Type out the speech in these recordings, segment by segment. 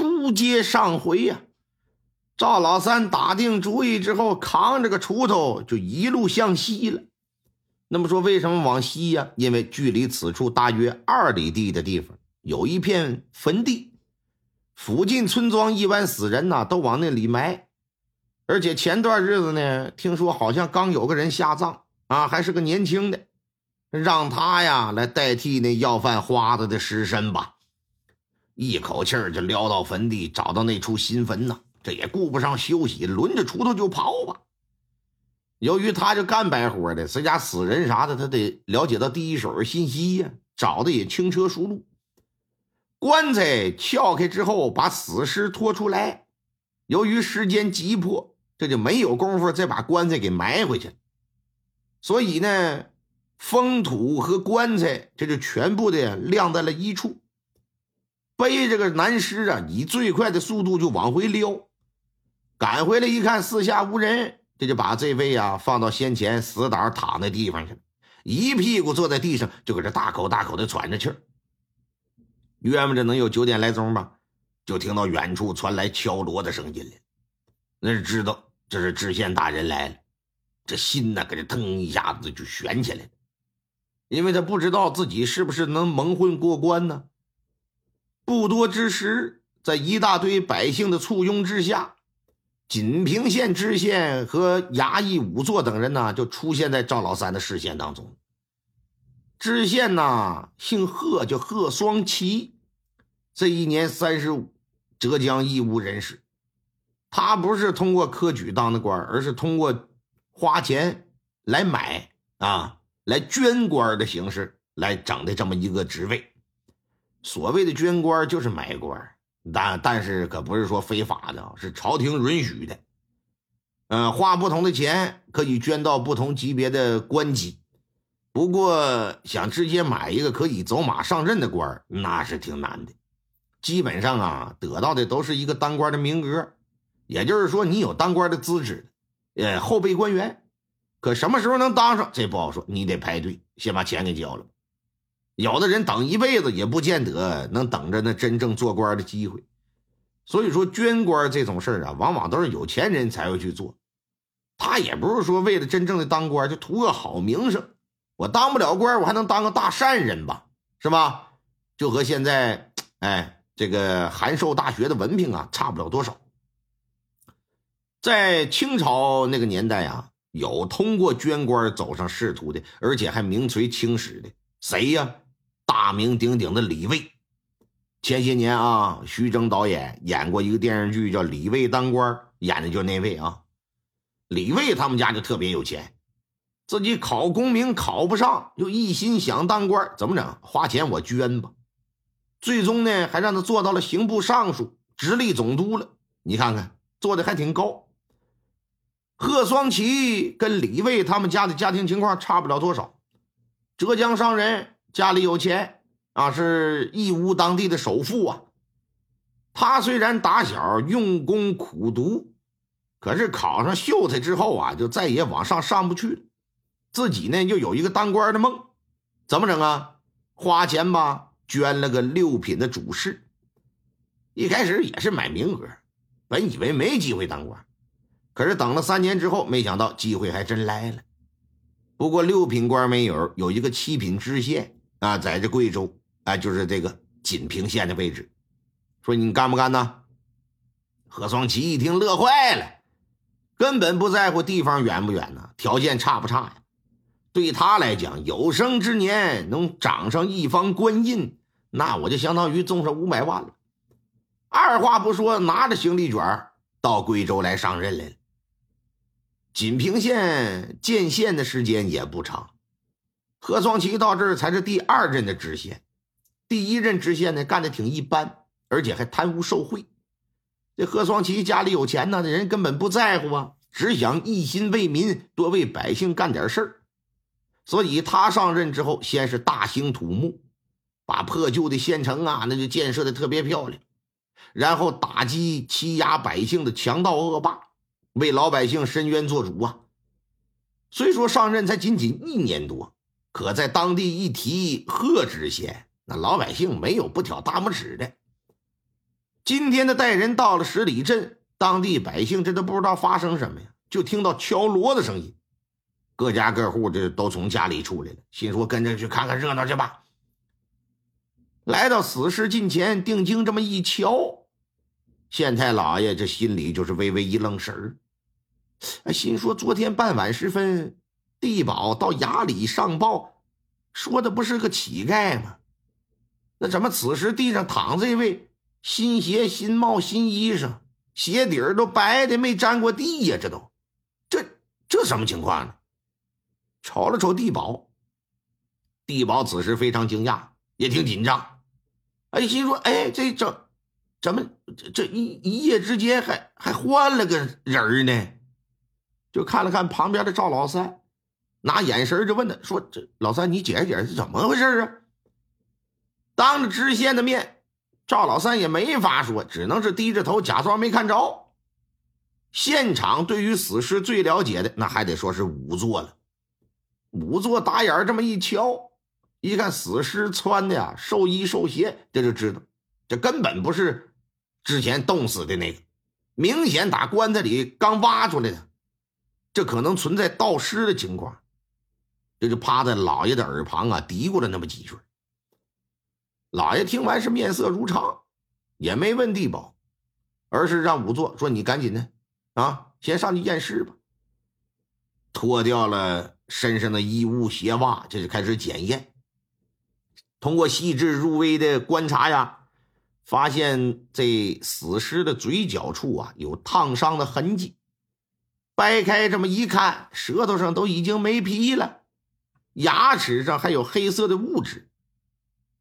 书接上回呀，赵老三打定主意之后，扛着个锄头就一路向西了。那么说，为什么往西呀？因为距离此处大约二里地的地方有一片坟地，附近村庄一般死人呐都往那里埋。而且前段日子呢，听说好像刚有个人下葬啊，还是个年轻的，让他呀来代替那要饭花子的尸身吧。一口气儿就撩到坟地，找到那处新坟呢。这也顾不上休息，抡着锄头就刨吧。由于他就干白活的，谁家死人啥的，他得了解到第一手信息呀，找的也轻车熟路。棺材撬开之后，把死尸拖出来。由于时间急迫，这就没有功夫再把棺材给埋回去。所以呢，封土和棺材这就全部的晾在了一处。背着个男尸啊，以最快的速度就往回撩，赶回来一看四下无人，这就把这位啊放到先前死党躺的地方去了，一屁股坐在地上，就搁这大口大口的喘着气儿。约摸着能有九点来钟吧，就听到远处传来敲锣的声音了，那是知道这是知县大人来了，这心呢搁这腾一下子就悬起来了，因为他不知道自己是不是能蒙混过关呢。不多之时，在一大堆百姓的簇拥之下，锦屏县知县和衙役仵作等人呢，就出现在赵老三的视线当中。知县呐，姓贺，叫贺双奇，这一年三十五，浙江义乌人士。他不是通过科举当的官，而是通过花钱来买啊，来捐官的形式来整的这么一个职位。所谓的捐官就是买官，但但是可不是说非法的，是朝廷允许的。嗯，花不同的钱可以捐到不同级别的官级，不过想直接买一个可以走马上任的官，那是挺难的。基本上啊，得到的都是一个当官的名额，也就是说你有当官的资质，呃，后备官员。可什么时候能当上，这不好说，你得排队，先把钱给交了。有的人等一辈子也不见得能等着那真正做官的机会，所以说捐官这种事儿啊，往往都是有钱人才会去做。他也不是说为了真正的当官就图个好名声，我当不了官，我还能当个大善人吧，是吧？就和现在哎这个函授大学的文凭啊差不了多少。在清朝那个年代啊，有通过捐官走上仕途的，而且还名垂青史的，谁呀？大名鼎鼎的李卫，前些年啊，徐峥导演演过一个电视剧，叫《李卫当官》，演的就是那位啊。李卫他们家就特别有钱，自己考功名考不上，就一心想当官，怎么整？花钱我捐吧。最终呢，还让他做到了刑部尚书、直隶总督了。你看看，做的还挺高。贺双奇跟李卫他们家的家庭情况差不了多少，浙江商人。家里有钱啊，是义乌当地的首富啊。他虽然打小用功苦读，可是考上秀才之后啊，就再也往上上不去了。自己呢又有一个当官的梦，怎么整啊？花钱吧，捐了个六品的主事。一开始也是买名额，本以为没机会当官，可是等了三年之后，没想到机会还真来了。不过六品官没有，有一个七品知县。啊，在这贵州，啊，就是这个锦屏县的位置，说你干不干呢？何双奇一听乐坏了，根本不在乎地方远不远呢，条件差不差呀？对他来讲，有生之年能掌上一方官印，那我就相当于中上五百万了。二话不说，拿着行李卷到贵州来上任来了。锦屏县建县的时间也不长。何双奇到这儿才是第二任的知县，第一任知县呢干的挺一般，而且还贪污受贿。这何双奇家里有钱呢，这人根本不在乎啊，只想一心为民，多为百姓干点事儿。所以他上任之后，先是大兴土木，把破旧的县城啊，那就建设的特别漂亮，然后打击欺压百姓的强盗恶霸，为老百姓伸冤做主啊。虽说上任才仅仅一年多。可在当地一提贺知县，那老百姓没有不挑大拇指的。今天的带人到了十里镇，当地百姓这都不知道发生什么呀，就听到敲锣的声音，各家各户这都从家里出来了，心说跟着去看看热闹去吧。来到死尸近前，定睛这么一瞧，县太老爷这心里就是微微一愣神儿，哎，心说昨天傍晚时分，地保到衙里上报，说的不是个乞丐吗？那怎么此时地上躺这位新鞋、新帽、新衣裳，鞋底儿都白的没沾过地呀？这都，这这什么情况呢？瞅了瞅地保，地保此时非常惊讶，也挺紧张。哎，心说：“哎，这这怎么这这一一夜之间还还换了个人呢？”就看了看旁边的赵老三，拿眼神就问他说：“这老三，你解释解释是怎么回事啊？”当着知县的面，赵老三也没法说，只能是低着头假装没看着。现场对于死尸最了解的，那还得说是仵作了。仵作打眼这么一瞧。一看死尸穿的呀，寿衣寿鞋，这就知道，这根本不是之前冻死的那个，明显打棺材里刚挖出来的，这可能存在盗尸的情况。这就趴在老爷的耳旁啊，嘀咕了那么几句。老爷听完是面色如常，也没问地保，而是让仵作说：“你赶紧的啊，先上去验尸吧。”脱掉了身上的衣物鞋袜，这就开始检验。通过细致入微的观察呀，发现这死尸的嘴角处啊有烫伤的痕迹。掰开这么一看，舌头上都已经没皮了，牙齿上还有黑色的物质。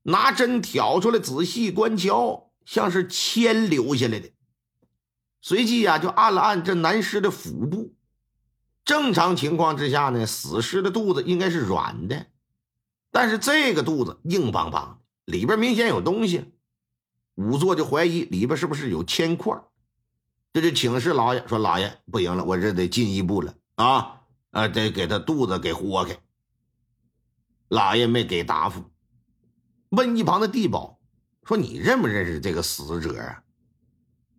拿针挑出来仔细观瞧，像是铅留下来的。随即呀，就按了按这男尸的腹部。正常情况之下呢，死尸的肚子应该是软的。但是这个肚子硬邦邦的，里边明显有东西。仵作就怀疑里边是不是有铅块，这就请示老爷说：“老爷不行了，我这得进一步了啊！呃，得给他肚子给豁开。”老爷没给答复，问一旁的地保说：“你认不认识这个死者啊？”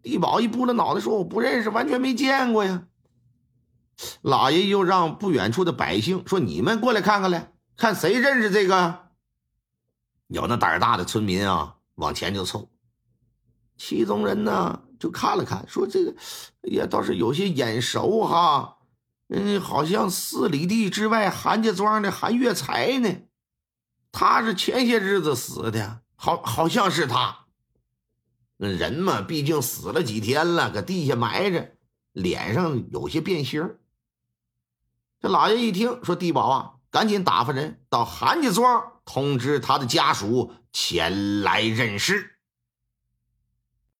地保一拨了脑袋说：“我不认识，完全没见过呀。”老爷又让不远处的百姓说：“你们过来看看来。”看谁认识这个？有那胆大的村民啊，往前就凑。其中人呢，就看了看，说：“这个，哎呀，倒是有些眼熟哈，嗯，好像四里地之外韩家庄的韩月才呢。他是前些日子死的，好，好像是他。那人嘛，毕竟死了几天了，搁地下埋着，脸上有些变形。这老爷一听说，地保啊。”赶紧打发人到韩家庄通知他的家属前来认尸。